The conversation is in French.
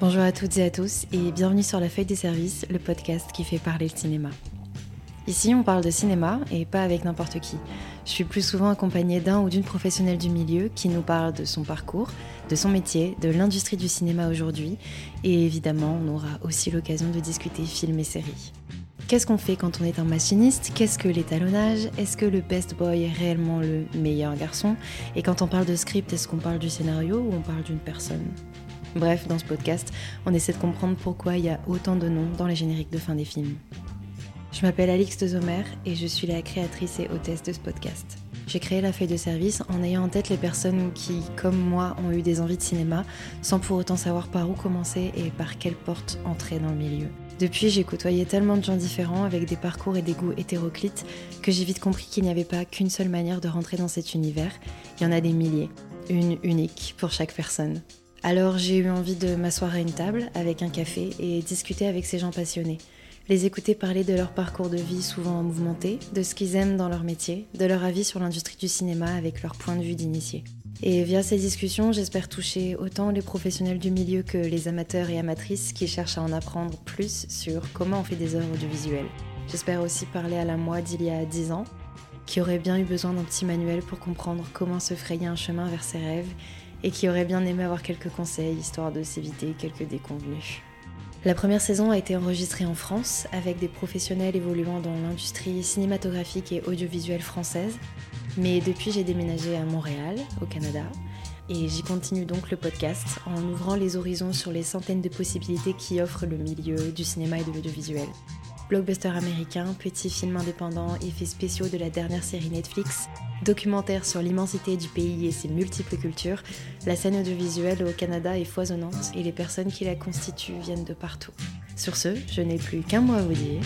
Bonjour à toutes et à tous et bienvenue sur La Feuille des Services, le podcast qui fait parler le cinéma. Ici, on parle de cinéma et pas avec n'importe qui. Je suis plus souvent accompagnée d'un ou d'une professionnelle du milieu qui nous parle de son parcours, de son métier, de l'industrie du cinéma aujourd'hui et évidemment, on aura aussi l'occasion de discuter films et séries. Qu'est-ce qu'on fait quand on est un machiniste? Qu'est-ce que l'étalonnage? Est-ce que le best boy est réellement le meilleur garçon? Et quand on parle de script, est-ce qu'on parle du scénario ou on parle d'une personne? Bref, dans ce podcast, on essaie de comprendre pourquoi il y a autant de noms dans les génériques de fin des films. Je m'appelle Alix de Zomer et je suis la créatrice et hôtesse de ce podcast. J'ai créé la feuille de service en ayant en tête les personnes qui, comme moi, ont eu des envies de cinéma sans pour autant savoir par où commencer et par quelle porte entrer dans le milieu. Depuis, j'ai côtoyé tellement de gens différents avec des parcours et des goûts hétéroclites que j'ai vite compris qu'il n'y avait pas qu'une seule manière de rentrer dans cet univers. Il y en a des milliers, une unique pour chaque personne. Alors j'ai eu envie de m'asseoir à une table avec un café et discuter avec ces gens passionnés. Les écouter parler de leur parcours de vie souvent mouvementé, de ce qu'ils aiment dans leur métier, de leur avis sur l'industrie du cinéma avec leur point de vue d'initié. Et via ces discussions, j'espère toucher autant les professionnels du milieu que les amateurs et amatrices qui cherchent à en apprendre plus sur comment on fait des œuvres audiovisuelles. J'espère aussi parler à la moi d'il y a 10 ans, qui aurait bien eu besoin d'un petit manuel pour comprendre comment se frayer un chemin vers ses rêves et qui aurait bien aimé avoir quelques conseils histoire de s'éviter quelques déconvenus. La première saison a été enregistrée en France avec des professionnels évoluant dans l'industrie cinématographique et audiovisuelle française, mais depuis j'ai déménagé à Montréal, au Canada, et j'y continue donc le podcast en ouvrant les horizons sur les centaines de possibilités qui offre le milieu du cinéma et de l'audiovisuel. Blockbuster américain, petits films indépendants, effets spéciaux de la dernière série Netflix, documentaire sur l'immensité du pays et ses multiples cultures, la scène audiovisuelle au Canada est foisonnante et les personnes qui la constituent viennent de partout. Sur ce, je n'ai plus qu'un mot à vous dire.